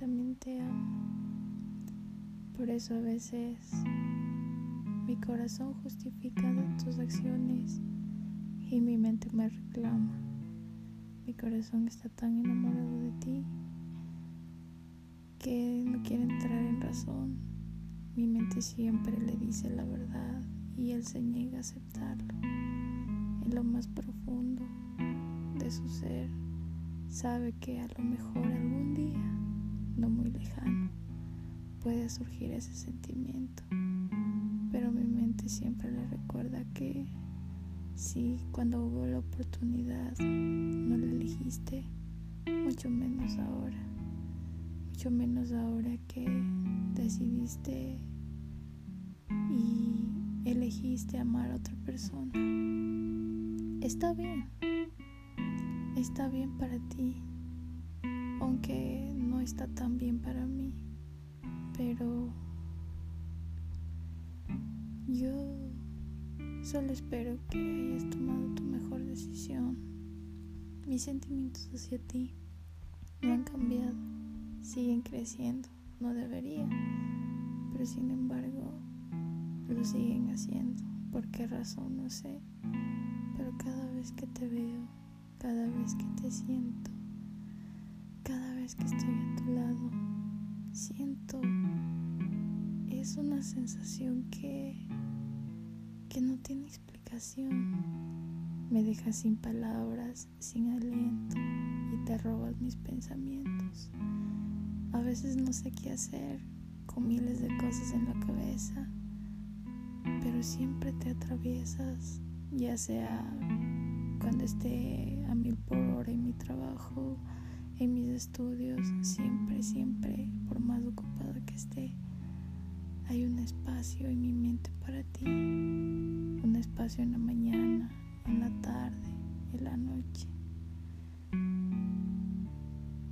también te amo. Por eso a veces mi corazón justifica tus acciones y mi mente me reclama. Mi corazón está tan enamorado de ti que no quiere entrar en razón. Mi mente siempre le dice la verdad y él se niega a aceptarlo. En lo más profundo de su ser sabe que a lo mejor algún día, no muy lejano, puede surgir ese sentimiento. Pero mi mente siempre le recuerda que si cuando hubo la oportunidad no la elegiste, mucho menos ahora, mucho menos ahora que decidiste y elegiste amar a otra persona. Está bien, está bien para ti, aunque no está tan bien para mí, pero yo solo espero que hayas tomado tu mejor decisión. Mis sentimientos hacia ti no han cambiado, siguen creciendo, no deberían, pero sin embargo lo siguen haciendo. ¿Por qué razón? No sé. Pero cada vez que te veo, cada vez que te siento, cada vez que estoy a tu lado, siento, es una sensación que, que no tiene explicación. Me dejas sin palabras, sin aliento y te robas mis pensamientos. A veces no sé qué hacer con miles de cosas en la cabeza pero siempre te atraviesas, ya sea cuando esté a mil por hora en mi trabajo, en mis estudios, siempre, siempre, por más ocupada que esté, hay un espacio en mi mente para ti, un espacio en la mañana, en la tarde, en la noche.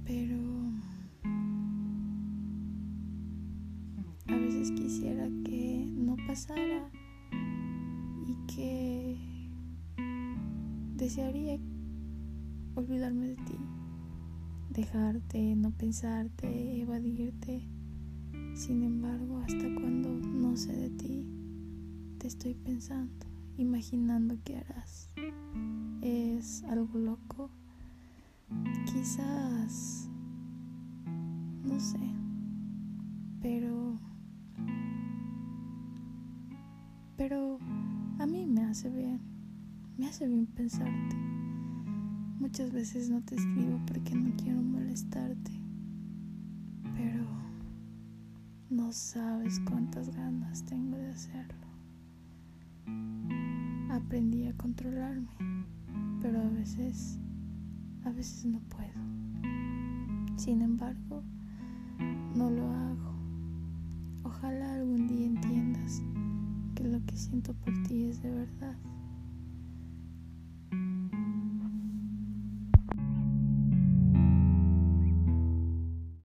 Pero a veces quisiera que no pasara que desearía olvidarme de ti, dejarte, no pensarte, evadirte. Sin embargo, hasta cuando no sé de ti, te estoy pensando, imaginando qué harás. Es algo loco. Quizás, no sé, pero, pero a mí me hace bien, me hace bien pensarte. Muchas veces no te escribo porque no quiero molestarte, pero no sabes cuántas ganas tengo de hacerlo. Aprendí a controlarme, pero a veces, a veces no puedo. Sin embargo, no lo hago. Ojalá algún día entiendas que lo que siento por ti es de verdad.